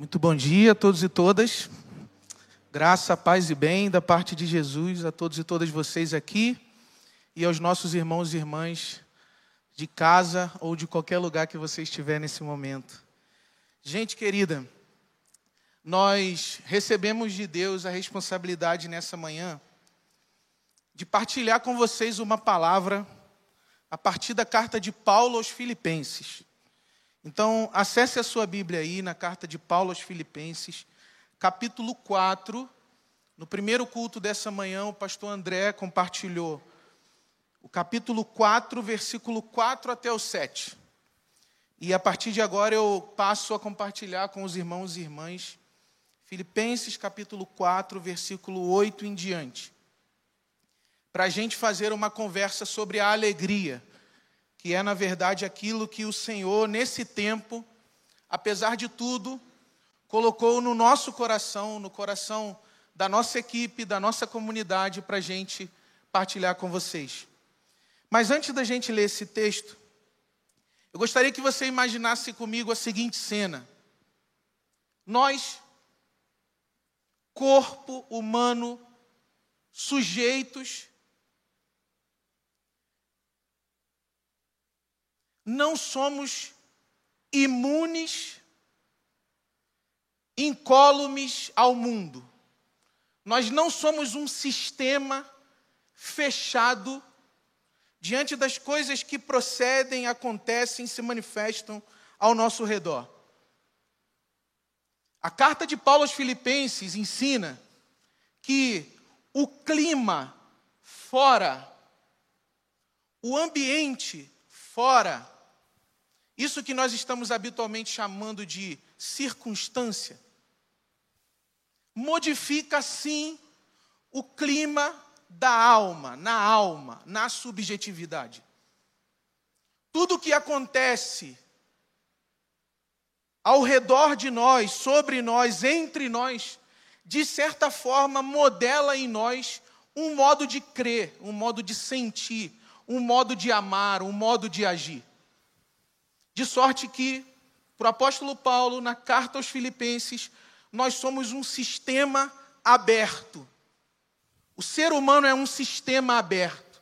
Muito bom dia a todos e todas. Graça, paz e bem da parte de Jesus a todos e todas vocês aqui e aos nossos irmãos e irmãs de casa ou de qualquer lugar que você estiver nesse momento. Gente querida, nós recebemos de Deus a responsabilidade nessa manhã de partilhar com vocês uma palavra a partir da carta de Paulo aos Filipenses. Então, acesse a sua Bíblia aí na carta de Paulo aos Filipenses, capítulo 4. No primeiro culto dessa manhã, o pastor André compartilhou o capítulo 4, versículo 4 até o 7. E a partir de agora eu passo a compartilhar com os irmãos e irmãs Filipenses capítulo 4, versículo 8 em diante. Para a gente fazer uma conversa sobre a alegria que é, na verdade, aquilo que o Senhor, nesse tempo, apesar de tudo, colocou no nosso coração, no coração da nossa equipe, da nossa comunidade, para a gente partilhar com vocês. Mas antes da gente ler esse texto, eu gostaria que você imaginasse comigo a seguinte cena: nós, corpo humano, sujeitos não somos imunes, incólumes ao mundo. Nós não somos um sistema fechado diante das coisas que procedem, acontecem, se manifestam ao nosso redor. A carta de Paulo aos Filipenses ensina que o clima fora, o ambiente fora, isso que nós estamos habitualmente chamando de circunstância, modifica sim o clima da alma, na alma, na subjetividade. Tudo o que acontece ao redor de nós, sobre nós, entre nós, de certa forma modela em nós um modo de crer, um modo de sentir, um modo de amar, um modo de agir. De sorte que, para o apóstolo Paulo, na carta aos Filipenses, nós somos um sistema aberto. O ser humano é um sistema aberto.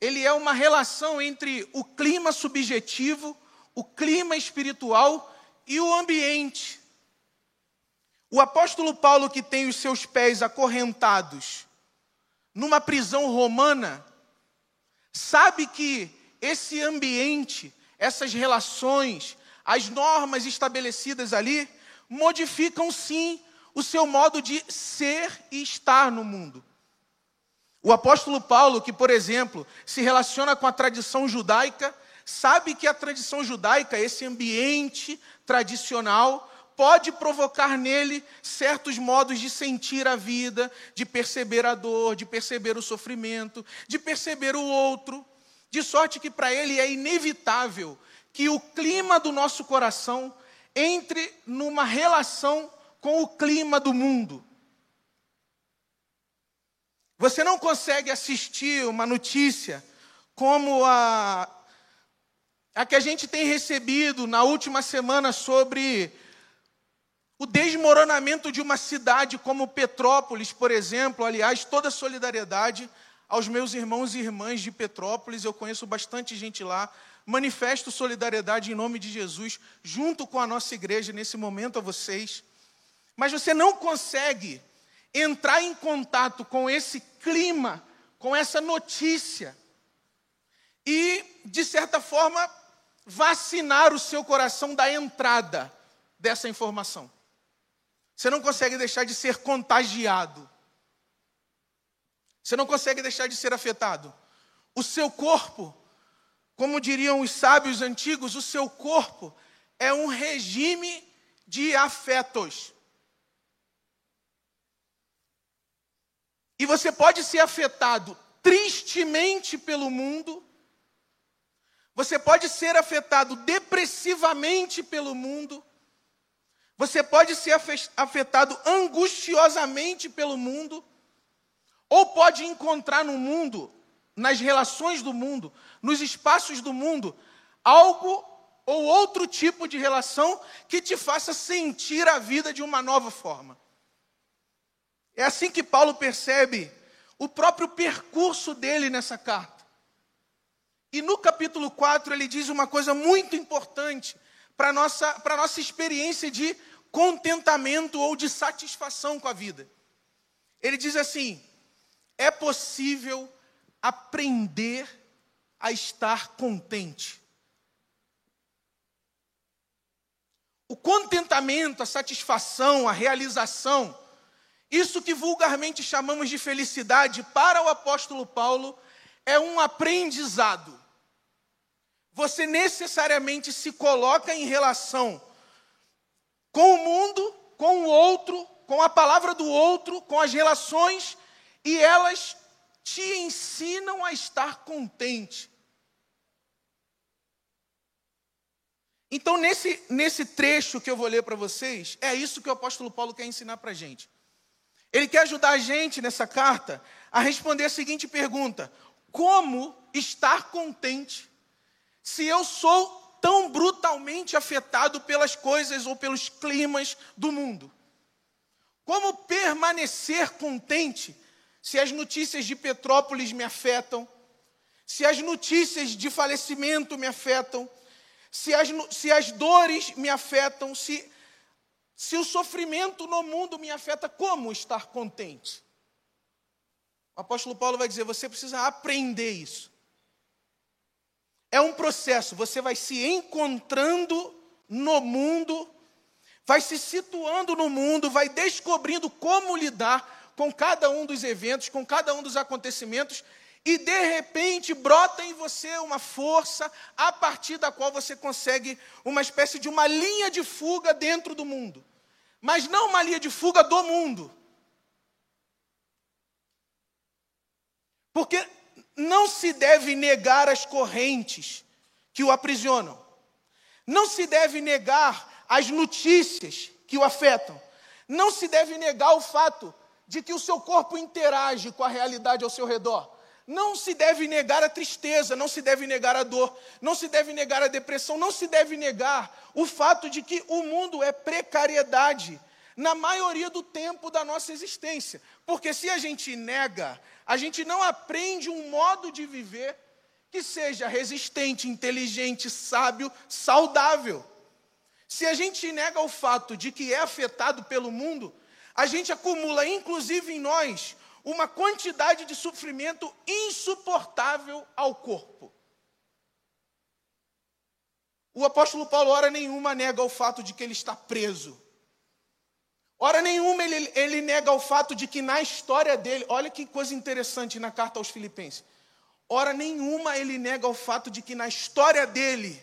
Ele é uma relação entre o clima subjetivo, o clima espiritual e o ambiente. O apóstolo Paulo, que tem os seus pés acorrentados numa prisão romana, sabe que esse ambiente essas relações, as normas estabelecidas ali, modificam sim o seu modo de ser e estar no mundo. O apóstolo Paulo, que, por exemplo, se relaciona com a tradição judaica, sabe que a tradição judaica, esse ambiente tradicional, pode provocar nele certos modos de sentir a vida, de perceber a dor, de perceber o sofrimento, de perceber o outro. De sorte que para ele é inevitável que o clima do nosso coração entre numa relação com o clima do mundo. Você não consegue assistir uma notícia como a, a que a gente tem recebido na última semana sobre o desmoronamento de uma cidade como Petrópolis, por exemplo. Aliás, toda solidariedade aos meus irmãos e irmãs de Petrópolis, eu conheço bastante gente lá. Manifesto solidariedade em nome de Jesus, junto com a nossa igreja nesse momento a vocês. Mas você não consegue entrar em contato com esse clima, com essa notícia, e, de certa forma, vacinar o seu coração da entrada dessa informação. Você não consegue deixar de ser contagiado. Você não consegue deixar de ser afetado. O seu corpo, como diriam os sábios antigos, o seu corpo é um regime de afetos. E você pode ser afetado tristemente pelo mundo, você pode ser afetado depressivamente pelo mundo, você pode ser afetado angustiosamente pelo mundo, ou pode encontrar no mundo, nas relações do mundo, nos espaços do mundo, algo ou outro tipo de relação que te faça sentir a vida de uma nova forma. É assim que Paulo percebe o próprio percurso dele nessa carta. E no capítulo 4 ele diz uma coisa muito importante para a nossa, nossa experiência de contentamento ou de satisfação com a vida. Ele diz assim: é possível aprender a estar contente. O contentamento, a satisfação, a realização, isso que vulgarmente chamamos de felicidade, para o apóstolo Paulo, é um aprendizado. Você necessariamente se coloca em relação com o mundo, com o outro, com a palavra do outro, com as relações, e elas te ensinam a estar contente. Então, nesse, nesse trecho que eu vou ler para vocês, é isso que o apóstolo Paulo quer ensinar para a gente. Ele quer ajudar a gente nessa carta a responder a seguinte pergunta: Como estar contente se eu sou tão brutalmente afetado pelas coisas ou pelos climas do mundo? Como permanecer contente se as notícias de Petrópolis me afetam, se as notícias de falecimento me afetam, se as, se as dores me afetam, se, se o sofrimento no mundo me afeta, como estar contente? O apóstolo Paulo vai dizer: você precisa aprender isso. É um processo, você vai se encontrando no mundo, vai se situando no mundo, vai descobrindo como lidar com cada um dos eventos, com cada um dos acontecimentos, e de repente brota em você uma força a partir da qual você consegue uma espécie de uma linha de fuga dentro do mundo. Mas não uma linha de fuga do mundo. Porque não se deve negar as correntes que o aprisionam. Não se deve negar as notícias que o afetam. Não se deve negar o fato de que o seu corpo interage com a realidade ao seu redor. Não se deve negar a tristeza, não se deve negar a dor, não se deve negar a depressão, não se deve negar o fato de que o mundo é precariedade na maioria do tempo da nossa existência. Porque se a gente nega a gente não aprende um modo de viver que seja resistente, inteligente, sábio, saudável. Se a gente nega o fato de que é afetado pelo mundo, a gente acumula, inclusive em nós, uma quantidade de sofrimento insuportável ao corpo. O apóstolo Paulo, hora nenhuma, nega o fato de que ele está preso. Hora nenhuma ele, ele nega o fato de que na história dele, olha que coisa interessante na carta aos Filipenses. Hora nenhuma ele nega o fato de que na história dele,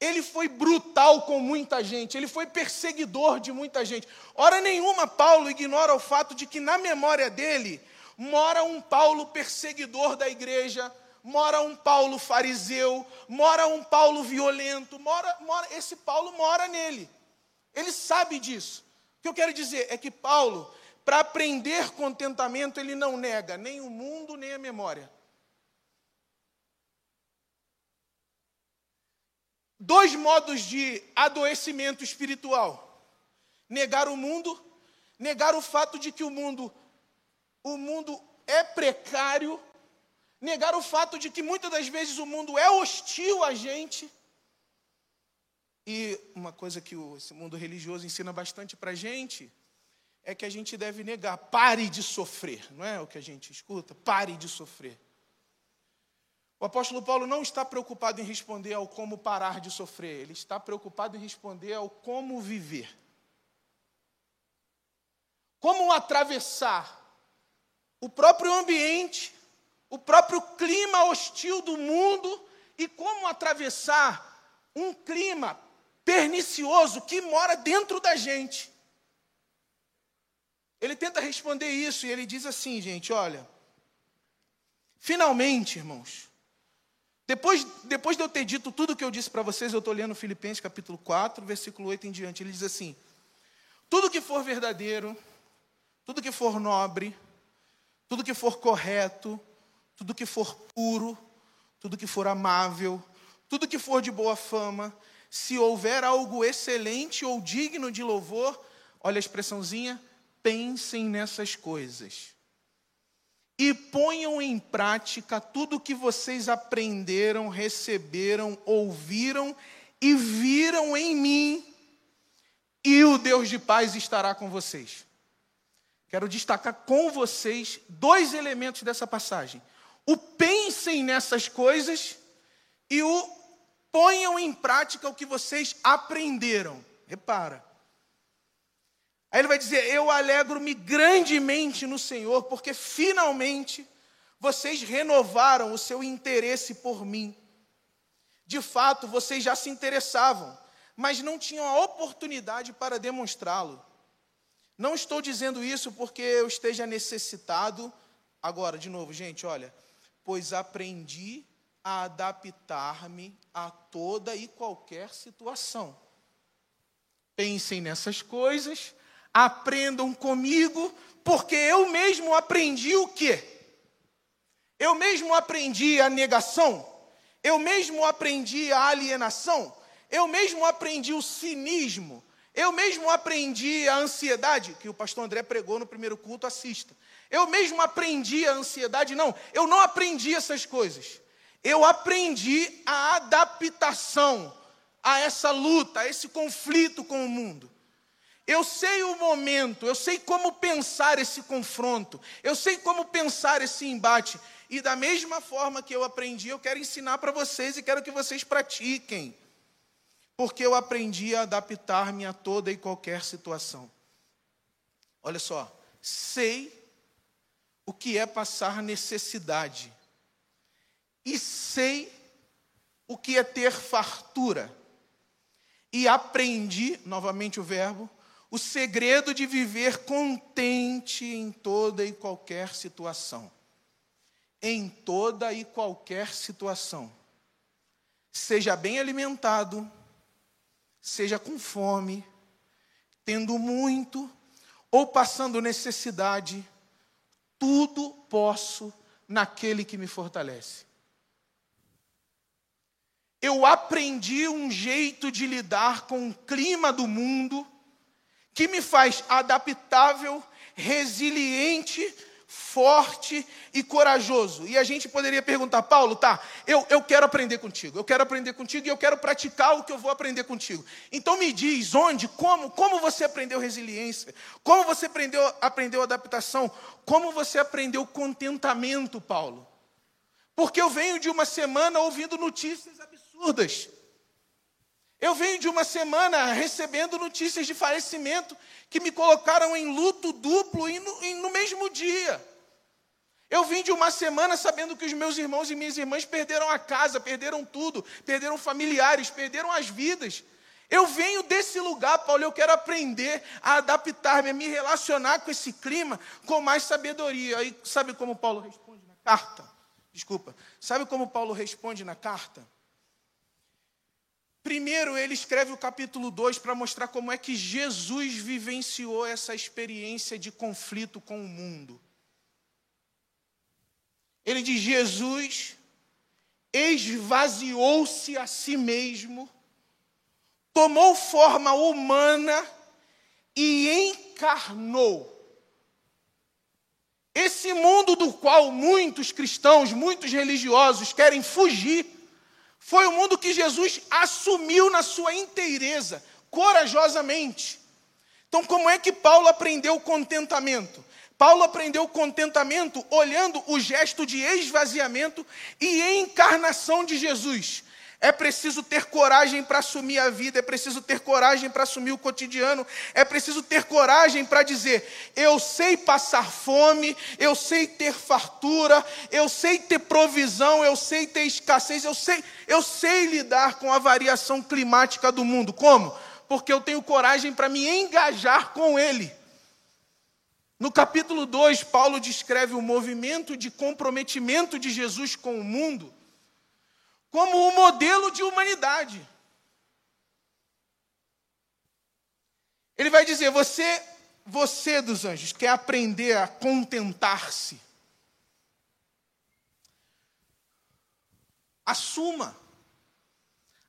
ele foi brutal com muita gente, ele foi perseguidor de muita gente. Hora nenhuma Paulo ignora o fato de que na memória dele mora um Paulo perseguidor da igreja, mora um Paulo fariseu, mora um Paulo violento, mora, mora esse Paulo mora nele. Ele sabe disso que eu quero dizer é que Paulo, para aprender contentamento, ele não nega nem o mundo, nem a memória. Dois modos de adoecimento espiritual: negar o mundo, negar o fato de que o mundo o mundo é precário, negar o fato de que muitas das vezes o mundo é hostil a gente. E uma coisa que esse mundo religioso ensina bastante para a gente é que a gente deve negar, pare de sofrer, não é o que a gente escuta? Pare de sofrer. O apóstolo Paulo não está preocupado em responder ao como parar de sofrer, ele está preocupado em responder ao como viver. Como atravessar o próprio ambiente, o próprio clima hostil do mundo e como atravessar um clima pernicioso que mora dentro da gente. Ele tenta responder isso e ele diz assim, gente, olha. Finalmente, irmãos, depois, depois de eu ter dito tudo o que eu disse para vocês, eu estou lendo Filipenses capítulo 4, versículo 8 em diante. Ele diz assim: Tudo que for verdadeiro, tudo que for nobre, tudo que for correto, tudo que for puro, tudo que for amável, tudo que for de boa fama, se houver algo excelente ou digno de louvor, olha a expressãozinha, pensem nessas coisas. E ponham em prática tudo o que vocês aprenderam, receberam, ouviram e viram em mim, e o Deus de paz estará com vocês. Quero destacar com vocês dois elementos dessa passagem: o pensem nessas coisas e o ponham em prática o que vocês aprenderam. Repara. Aí ele vai dizer: Eu alegro-me grandemente no Senhor, porque finalmente vocês renovaram o seu interesse por mim. De fato, vocês já se interessavam, mas não tinham a oportunidade para demonstrá-lo. Não estou dizendo isso porque eu esteja necessitado. Agora, de novo, gente, olha, pois aprendi a adaptar-me a toda e qualquer situação. Pensem nessas coisas aprendam comigo, porque eu mesmo aprendi o quê? Eu mesmo aprendi a negação, eu mesmo aprendi a alienação, eu mesmo aprendi o cinismo, eu mesmo aprendi a ansiedade, que o pastor André pregou no primeiro culto, assista. Eu mesmo aprendi a ansiedade, não, eu não aprendi essas coisas. Eu aprendi a adaptação a essa luta, a esse conflito com o mundo. Eu sei o momento, eu sei como pensar esse confronto, eu sei como pensar esse embate. E da mesma forma que eu aprendi, eu quero ensinar para vocês e quero que vocês pratiquem. Porque eu aprendi a adaptar-me a toda e qualquer situação. Olha só, sei o que é passar necessidade. E sei o que é ter fartura. E aprendi, novamente o verbo, o segredo de viver contente em toda e qualquer situação. Em toda e qualquer situação. Seja bem alimentado, seja com fome, tendo muito ou passando necessidade, tudo posso naquele que me fortalece. Eu aprendi um jeito de lidar com o clima do mundo que me faz adaptável, resiliente, forte e corajoso. E a gente poderia perguntar, Paulo, tá, eu, eu quero aprender contigo, eu quero aprender contigo e eu quero praticar o que eu vou aprender contigo. Então me diz onde, como, como você aprendeu resiliência, como você aprendeu, aprendeu adaptação, como você aprendeu contentamento, Paulo. Porque eu venho de uma semana ouvindo notícias absurdas. Eu venho de uma semana recebendo notícias de falecimento que me colocaram em luto duplo e no, e no mesmo dia. Eu vim de uma semana sabendo que os meus irmãos e minhas irmãs perderam a casa, perderam tudo, perderam familiares, perderam as vidas. Eu venho desse lugar, Paulo, eu quero aprender a adaptar-me, a me relacionar com esse clima com mais sabedoria. Aí, sabe como Paulo responde na carta? Desculpa. Sabe como Paulo responde na carta? Primeiro, ele escreve o capítulo 2 para mostrar como é que Jesus vivenciou essa experiência de conflito com o mundo. Ele diz: Jesus esvaziou-se a si mesmo, tomou forma humana e encarnou. Esse mundo do qual muitos cristãos, muitos religiosos querem fugir, foi o mundo que Jesus assumiu na sua inteireza, corajosamente. Então, como é que Paulo aprendeu o contentamento? Paulo aprendeu o contentamento olhando o gesto de esvaziamento e encarnação de Jesus. É preciso ter coragem para assumir a vida, é preciso ter coragem para assumir o cotidiano, é preciso ter coragem para dizer: eu sei passar fome, eu sei ter fartura, eu sei ter provisão, eu sei ter escassez, eu sei, eu sei lidar com a variação climática do mundo. Como? Porque eu tenho coragem para me engajar com ele. No capítulo 2, Paulo descreve o movimento de comprometimento de Jesus com o mundo como um modelo de humanidade. Ele vai dizer: você, você dos anjos, quer aprender a contentar-se. Assuma.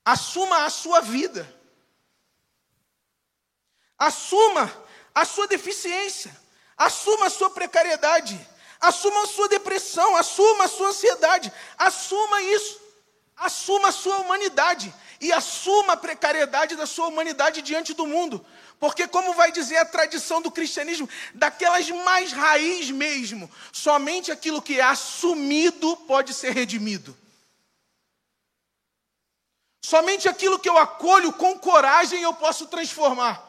Assuma a sua vida. Assuma a sua deficiência. Assuma a sua precariedade. Assuma a sua depressão. Assuma a sua ansiedade. Assuma isso. Assuma a sua humanidade. E assuma a precariedade da sua humanidade diante do mundo. Porque, como vai dizer a tradição do cristianismo, daquelas mais raiz mesmo, somente aquilo que é assumido pode ser redimido. Somente aquilo que eu acolho com coragem eu posso transformar.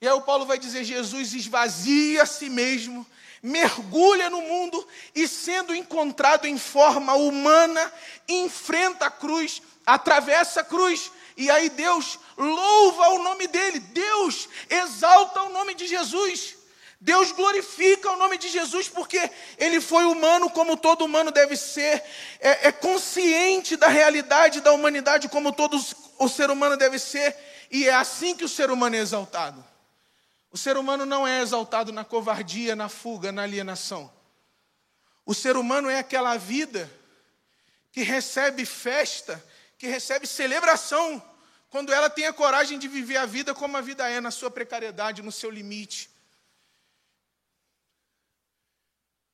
E aí o Paulo vai dizer: Jesus esvazia a si mesmo, mergulha no mundo e, sendo encontrado em forma humana, enfrenta a cruz, atravessa a cruz. E aí Deus louva o nome dele, Deus exalta o nome de Jesus. Deus glorifica o nome de Jesus porque ele foi humano como todo humano deve ser, é, é consciente da realidade da humanidade como todo o ser humano deve ser, e é assim que o ser humano é exaltado. O ser humano não é exaltado na covardia, na fuga, na alienação. O ser humano é aquela vida que recebe festa, que recebe celebração, quando ela tem a coragem de viver a vida como a vida é, na sua precariedade, no seu limite.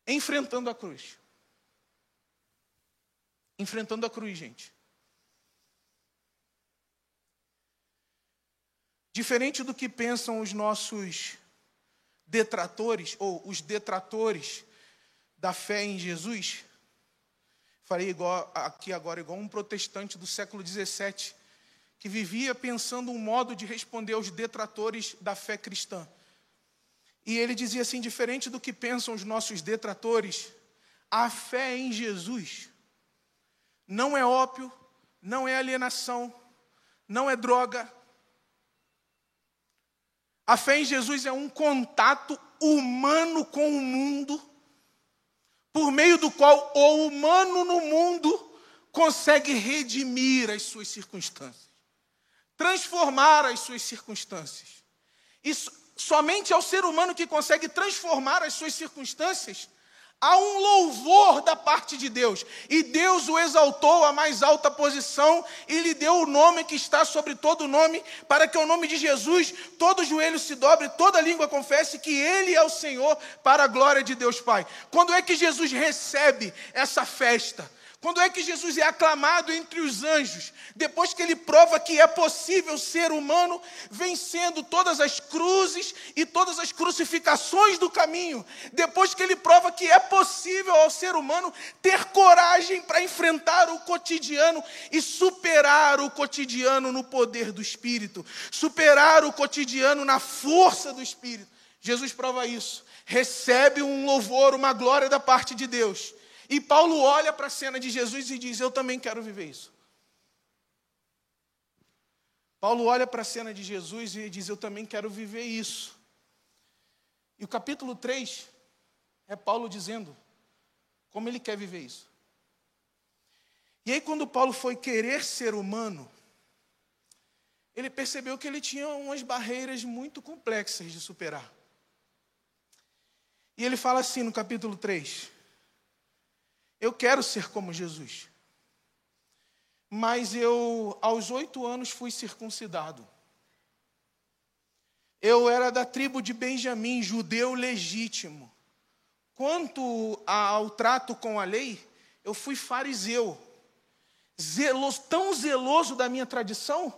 Enfrentando a cruz. Enfrentando a cruz, gente. Diferente do que pensam os nossos detratores, ou os detratores da fé em Jesus, farei igual, aqui agora igual um protestante do século XVII, que vivia pensando um modo de responder aos detratores da fé cristã. E ele dizia assim: diferente do que pensam os nossos detratores, a fé em Jesus não é ópio, não é alienação, não é droga, a fé em Jesus é um contato humano com o mundo, por meio do qual o humano no mundo consegue redimir as suas circunstâncias, transformar as suas circunstâncias. E somente é o ser humano que consegue transformar as suas circunstâncias Há um louvor da parte de Deus, e Deus o exaltou à mais alta posição e lhe deu o nome que está sobre todo nome, para que o nome de Jesus todo joelho se dobre, toda língua confesse que Ele é o Senhor, para a glória de Deus Pai. Quando é que Jesus recebe essa festa? Quando é que Jesus é aclamado entre os anjos? Depois que ele prova que é possível ser humano vencendo todas as cruzes e todas as crucificações do caminho. Depois que ele prova que é possível ao ser humano ter coragem para enfrentar o cotidiano e superar o cotidiano no poder do Espírito, superar o cotidiano na força do Espírito. Jesus prova isso. Recebe um louvor, uma glória da parte de Deus e Paulo olha para a cena de Jesus e diz: Eu também quero viver isso. Paulo olha para a cena de Jesus e diz: Eu também quero viver isso. E o capítulo 3 é Paulo dizendo como ele quer viver isso. E aí, quando Paulo foi querer ser humano, ele percebeu que ele tinha umas barreiras muito complexas de superar. E ele fala assim no capítulo 3: eu quero ser como Jesus. Mas eu, aos oito anos, fui circuncidado. Eu era da tribo de Benjamim, judeu legítimo. Quanto ao trato com a lei, eu fui fariseu. Zeloso, tão zeloso da minha tradição,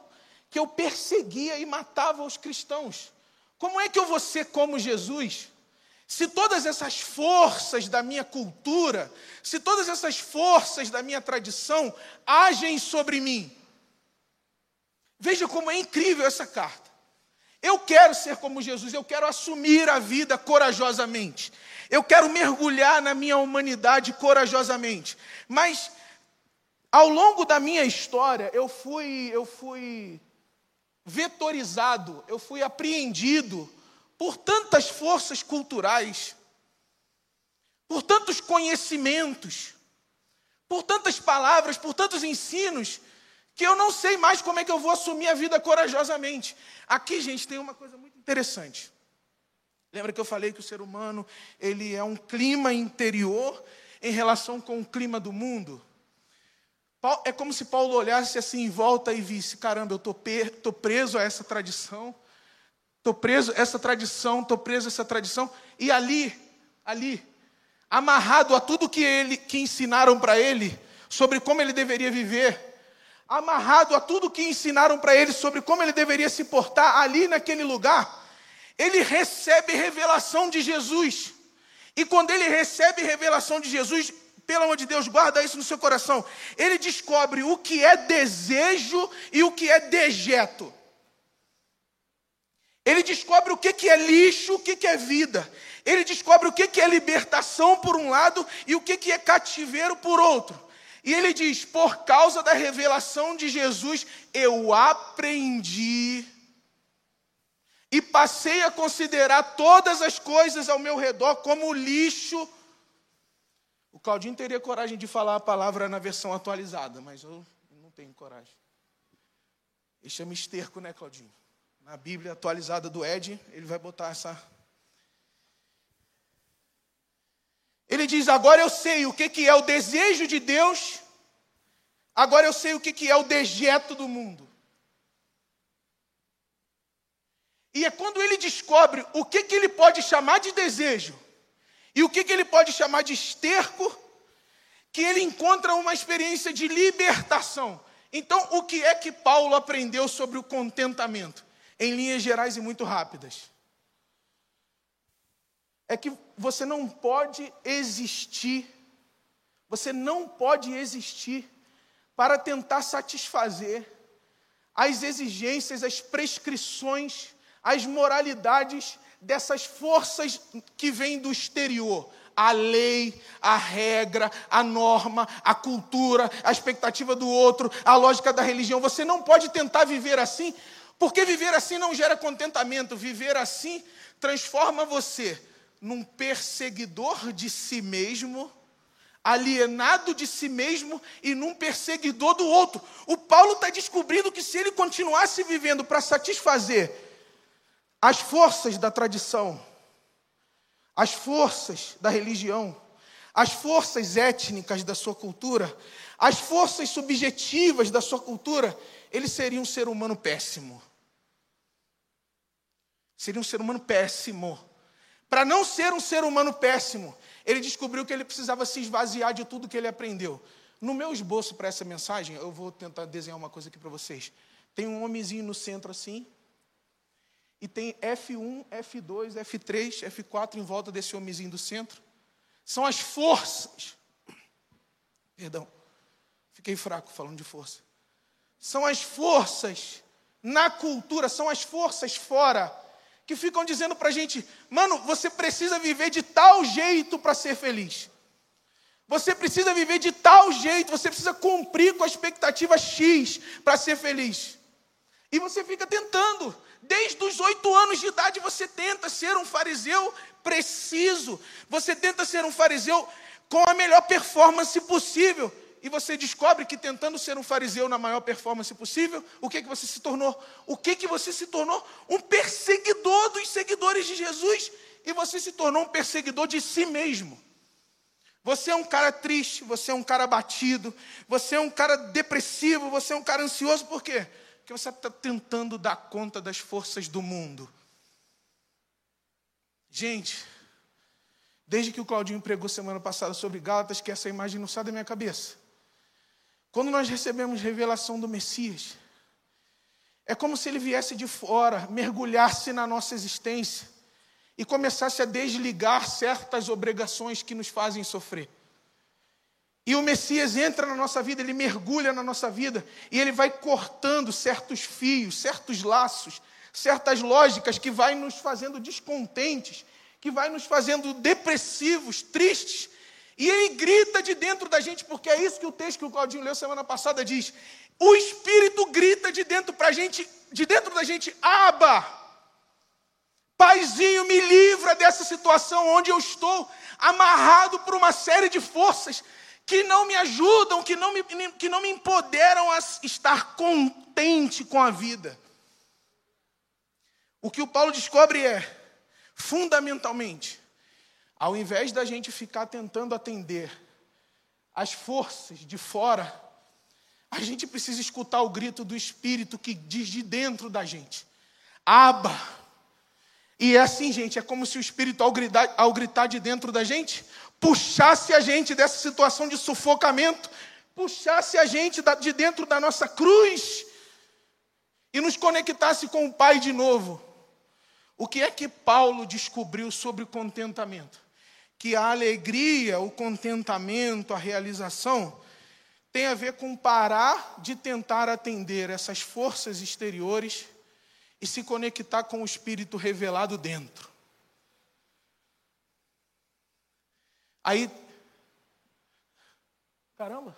que eu perseguia e matava os cristãos. Como é que eu vou ser como Jesus? Se todas essas forças da minha cultura, se todas essas forças da minha tradição agem sobre mim, veja como é incrível essa carta. Eu quero ser como Jesus, eu quero assumir a vida corajosamente. Eu quero mergulhar na minha humanidade corajosamente. Mas ao longo da minha história, eu fui eu fui vetorizado, eu fui apreendido por tantas forças culturais, por tantos conhecimentos, por tantas palavras, por tantos ensinos, que eu não sei mais como é que eu vou assumir a vida corajosamente. Aqui, gente, tem uma coisa muito interessante. Lembra que eu falei que o ser humano, ele é um clima interior em relação com o clima do mundo? É como se Paulo olhasse assim em volta e visse: caramba, eu estou preso a essa tradição, estou preso essa tradição, estou preso essa tradição, e ali, ali, amarrado a tudo que, ele, que ensinaram para ele sobre como ele deveria viver, amarrado a tudo que ensinaram para ele sobre como ele deveria se portar ali naquele lugar, ele recebe revelação de Jesus. E quando ele recebe revelação de Jesus, pelo amor de Deus, guarda isso no seu coração. Ele descobre o que é desejo e o que é dejeto. Ele descobre o que é lixo, o que é vida. Ele descobre o que é libertação por um lado e o que é cativeiro por outro. E ele diz: por causa da revelação de Jesus, eu aprendi e passei a considerar todas as coisas ao meu redor como lixo. O Claudinho teria coragem de falar a palavra na versão atualizada, mas eu não tenho coragem. Ele chama esterco, né, Claudinho? Na Bíblia atualizada do Ed, ele vai botar essa. Ele diz: agora eu sei o que, que é o desejo de Deus, agora eu sei o que, que é o dejeto do mundo. E é quando ele descobre o que, que ele pode chamar de desejo e o que, que ele pode chamar de esterco, que ele encontra uma experiência de libertação. Então, o que é que Paulo aprendeu sobre o contentamento? Em linhas gerais e muito rápidas. É que você não pode existir, você não pode existir para tentar satisfazer as exigências, as prescrições as moralidades dessas forças que vêm do exterior. A lei, a regra, a norma, a cultura, a expectativa do outro, a lógica da religião. Você não pode tentar viver assim, porque viver assim não gera contentamento. Viver assim transforma você num perseguidor de si mesmo, alienado de si mesmo e num perseguidor do outro. O Paulo está descobrindo que se ele continuasse vivendo para satisfazer as forças da tradição, as forças da religião, as forças étnicas da sua cultura, as forças subjetivas da sua cultura, ele seria um ser humano péssimo. Seria um ser humano péssimo. Para não ser um ser humano péssimo, ele descobriu que ele precisava se esvaziar de tudo que ele aprendeu. No meu esboço para essa mensagem, eu vou tentar desenhar uma coisa aqui para vocês. Tem um homenzinho no centro assim, e tem F1, F2, F3, F4 em volta desse homenzinho do centro. São as forças. Perdão, fiquei fraco falando de força. São as forças na cultura, são as forças fora, que ficam dizendo para a gente: mano, você precisa viver de tal jeito para ser feliz. Você precisa viver de tal jeito, você precisa cumprir com a expectativa X para ser feliz. E você fica tentando, Desde os oito anos de idade você tenta ser um fariseu preciso, você tenta ser um fariseu com a melhor performance possível. E você descobre que tentando ser um fariseu na maior performance possível, o que, que você se tornou? O que, que você se tornou? Um perseguidor dos seguidores de Jesus. E você se tornou um perseguidor de si mesmo. Você é um cara triste, você é um cara abatido, você é um cara depressivo, você é um cara ansioso, por quê? que você está tentando dar conta das forças do mundo. Gente, desde que o Claudinho pregou semana passada sobre Gálatas, que essa imagem não sai da minha cabeça. Quando nós recebemos revelação do Messias, é como se ele viesse de fora, mergulhasse na nossa existência e começasse a desligar certas obrigações que nos fazem sofrer. E o Messias entra na nossa vida, ele mergulha na nossa vida e ele vai cortando certos fios, certos laços, certas lógicas que vai nos fazendo descontentes, que vai nos fazendo depressivos, tristes. E ele grita de dentro da gente, porque é isso que o texto que o Claudinho leu semana passada diz. O Espírito grita de dentro para gente, de dentro da gente, aba. Paizinho, me livra dessa situação onde eu estou amarrado por uma série de forças que não me ajudam, que não me, que não me empoderam a estar contente com a vida. O que o Paulo descobre é, fundamentalmente, ao invés da gente ficar tentando atender as forças de fora, A gente precisa escutar o grito do Espírito que diz de dentro da gente: Aba. E é assim, gente, é como se o Espírito, ao gritar, ao gritar de dentro da gente, puxasse a gente dessa situação de sufocamento, puxasse a gente de dentro da nossa cruz e nos conectasse com o Pai de novo. O que é que Paulo descobriu sobre contentamento? Que a alegria, o contentamento, a realização tem a ver com parar de tentar atender essas forças exteriores e se conectar com o Espírito revelado dentro. Aí, caramba,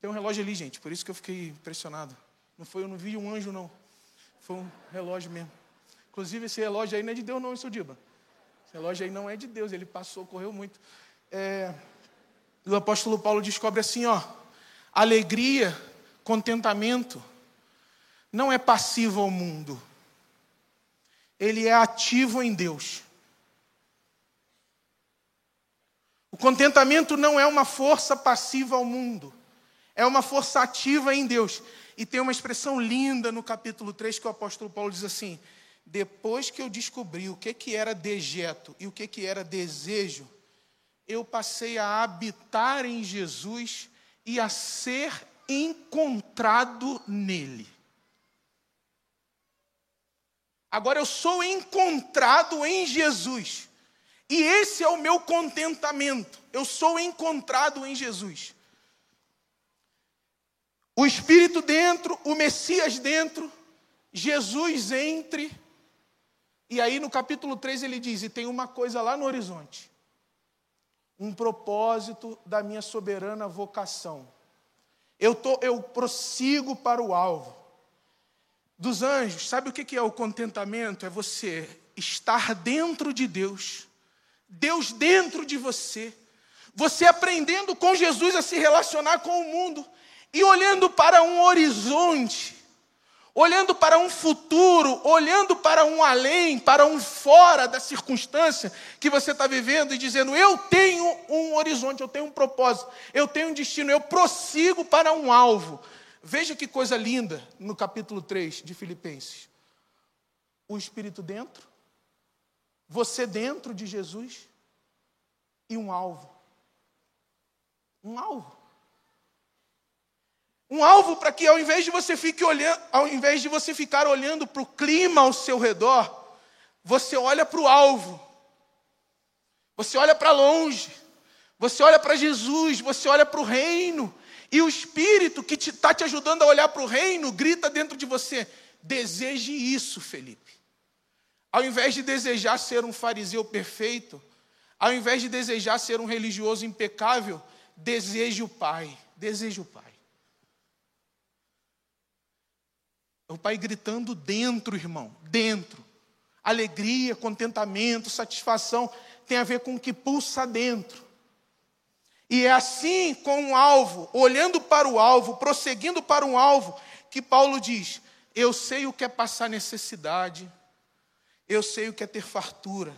tem um relógio ali, gente, por isso que eu fiquei impressionado. Não foi, eu não vi um anjo, não. Foi um relógio mesmo. Inclusive, esse relógio aí não é de Deus, não, seu Diba. Esse relógio aí não é de Deus, ele passou, correu muito. É, o apóstolo Paulo descobre assim, ó, alegria, contentamento, não é passivo ao mundo. Ele é ativo em Deus. O contentamento não é uma força passiva ao mundo, é uma força ativa em Deus. E tem uma expressão linda no capítulo 3 que o apóstolo Paulo diz assim: depois que eu descobri o que, que era dejeto e o que, que era desejo, eu passei a habitar em Jesus e a ser encontrado nele. Agora eu sou encontrado em Jesus. E esse é o meu contentamento. Eu sou encontrado em Jesus. O Espírito dentro, o Messias dentro, Jesus entre. E aí no capítulo 3 ele diz: E tem uma coisa lá no horizonte, um propósito da minha soberana vocação. Eu, tô, eu prossigo para o alvo dos anjos, sabe o que é o contentamento? É você estar dentro de Deus, Deus dentro de você, você aprendendo com Jesus a se relacionar com o mundo e olhando para um horizonte, olhando para um futuro, olhando para um além, para um fora da circunstância que você está vivendo e dizendo: Eu tenho um horizonte, eu tenho um propósito, eu tenho um destino, eu prossigo para um alvo. Veja que coisa linda no capítulo 3 de Filipenses. O Espírito dentro, você dentro de Jesus e um alvo. Um alvo. Um alvo para que ao invés de você fique olhando, ao invés de você ficar olhando para o clima ao seu redor, você olha para o alvo. Você olha para longe. Você olha para Jesus, você olha para o reino. E o Espírito que está te, te ajudando a olhar para o reino grita dentro de você: deseje isso, Felipe. Ao invés de desejar ser um fariseu perfeito, ao invés de desejar ser um religioso impecável, deseje o Pai. Deseje o Pai. É o Pai gritando dentro, irmão, dentro. Alegria, contentamento, satisfação tem a ver com o que pulsa dentro. E é assim com um alvo, olhando para o alvo, prosseguindo para um alvo, que Paulo diz: Eu sei o que é passar necessidade, eu sei o que é ter fartura,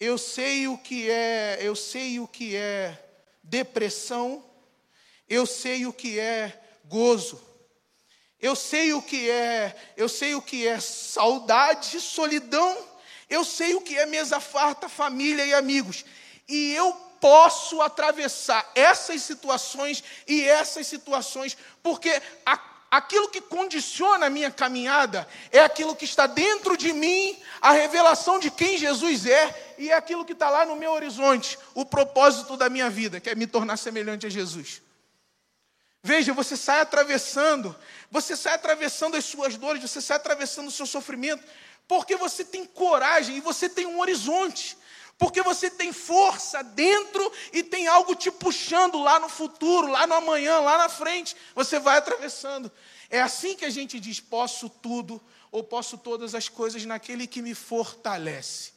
eu sei o que é, eu sei o que é depressão, eu sei o que é gozo. Eu sei o que é, eu sei o que é saudade, solidão, eu sei o que é mesa farta, família e amigos. E eu posso atravessar essas situações e essas situações, porque a, aquilo que condiciona a minha caminhada é aquilo que está dentro de mim, a revelação de quem Jesus é, e é aquilo que está lá no meu horizonte, o propósito da minha vida, que é me tornar semelhante a Jesus. Veja, você sai atravessando, você sai atravessando as suas dores, você sai atravessando o seu sofrimento, porque você tem coragem e você tem um horizonte. Porque você tem força dentro e tem algo te puxando lá no futuro, lá no amanhã, lá na frente. Você vai atravessando. É assim que a gente diz: posso tudo ou posso todas as coisas naquele que me fortalece.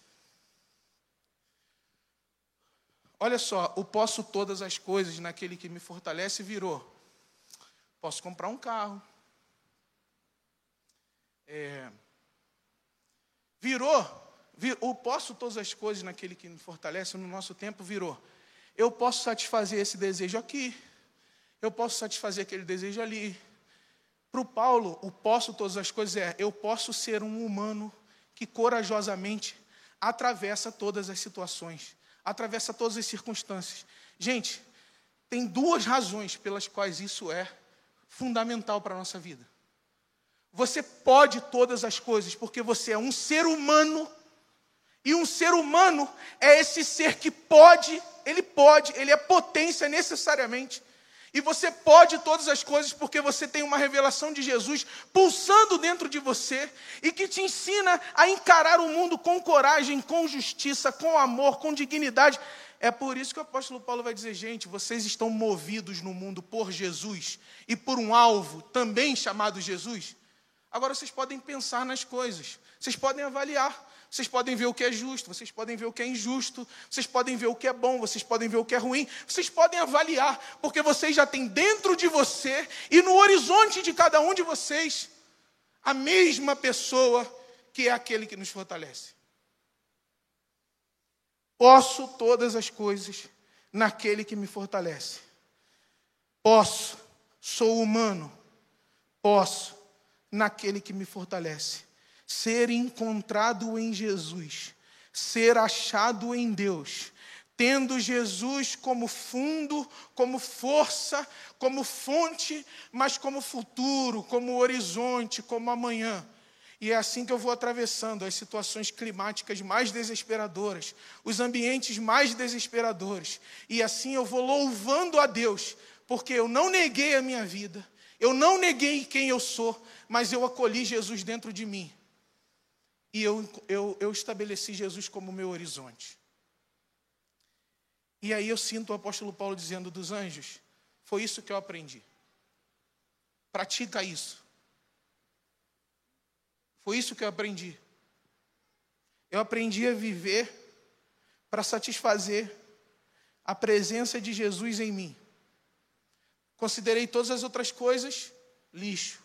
Olha só, o posso todas as coisas naquele que me fortalece virou. Posso comprar um carro. É, virou o posso todas as coisas naquele que me fortalece, no nosso tempo virou. Eu posso satisfazer esse desejo aqui. eu posso satisfazer aquele desejo ali. Para o Paulo, o posso todas as coisas é eu posso ser um humano que corajosamente atravessa todas as situações, atravessa todas as circunstâncias. Gente, tem duas razões pelas quais isso é fundamental para a nossa vida. Você pode todas as coisas porque você é um ser humano, e um ser humano é esse ser que pode, ele pode, ele é potência necessariamente. E você pode todas as coisas porque você tem uma revelação de Jesus pulsando dentro de você e que te ensina a encarar o mundo com coragem, com justiça, com amor, com dignidade. É por isso que o apóstolo Paulo vai dizer: gente, vocês estão movidos no mundo por Jesus e por um alvo também chamado Jesus. Agora vocês podem pensar nas coisas, vocês podem avaliar. Vocês podem ver o que é justo, vocês podem ver o que é injusto, vocês podem ver o que é bom, vocês podem ver o que é ruim, vocês podem avaliar, porque vocês já têm dentro de você e no horizonte de cada um de vocês a mesma pessoa que é aquele que nos fortalece. Posso todas as coisas naquele que me fortalece. Posso, sou humano, posso naquele que me fortalece ser encontrado em Jesus, ser achado em Deus, tendo Jesus como fundo, como força, como fonte, mas como futuro, como horizonte, como amanhã. E é assim que eu vou atravessando as situações climáticas mais desesperadoras, os ambientes mais desesperadores. E assim eu vou louvando a Deus, porque eu não neguei a minha vida, eu não neguei quem eu sou, mas eu acolhi Jesus dentro de mim. E eu, eu, eu estabeleci Jesus como meu horizonte. E aí eu sinto o apóstolo Paulo dizendo dos anjos: foi isso que eu aprendi. Pratica isso. Foi isso que eu aprendi. Eu aprendi a viver para satisfazer a presença de Jesus em mim. Considerei todas as outras coisas lixo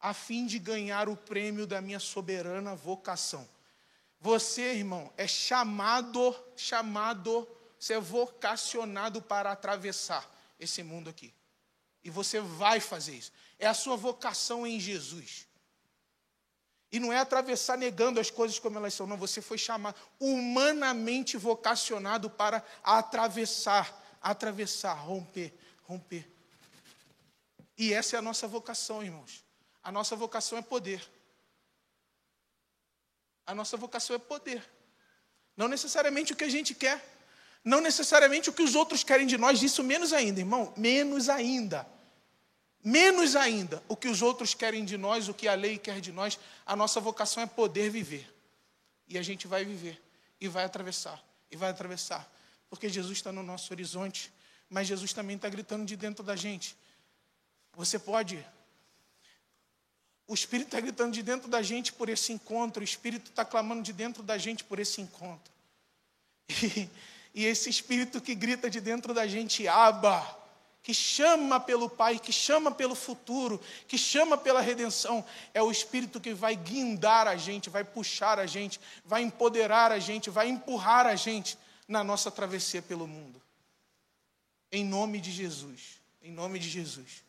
a fim de ganhar o prêmio da minha soberana vocação. Você, irmão, é chamado, chamado, você é vocacionado para atravessar esse mundo aqui. E você vai fazer isso. É a sua vocação em Jesus. E não é atravessar negando as coisas como elas são, não. Você foi chamado, humanamente vocacionado para atravessar, atravessar, romper, romper. E essa é a nossa vocação, irmãos. A nossa vocação é poder. A nossa vocação é poder. Não necessariamente o que a gente quer. Não necessariamente o que os outros querem de nós, isso menos ainda, irmão. Menos ainda. Menos ainda o que os outros querem de nós, o que a lei quer de nós. A nossa vocação é poder viver. E a gente vai viver. E vai atravessar. E vai atravessar. Porque Jesus está no nosso horizonte. Mas Jesus também está gritando de dentro da gente. Você pode o Espírito está gritando de dentro da gente por esse encontro, o Espírito está clamando de dentro da gente por esse encontro. E, e esse Espírito que grita de dentro da gente, Aba, que chama pelo Pai, que chama pelo futuro, que chama pela redenção, é o Espírito que vai guindar a gente, vai puxar a gente, vai empoderar a gente, vai empurrar a gente na nossa travessia pelo mundo. Em nome de Jesus, em nome de Jesus.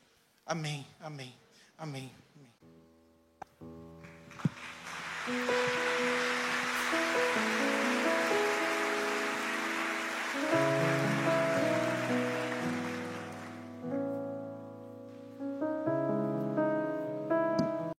Amém, amém, amém. You.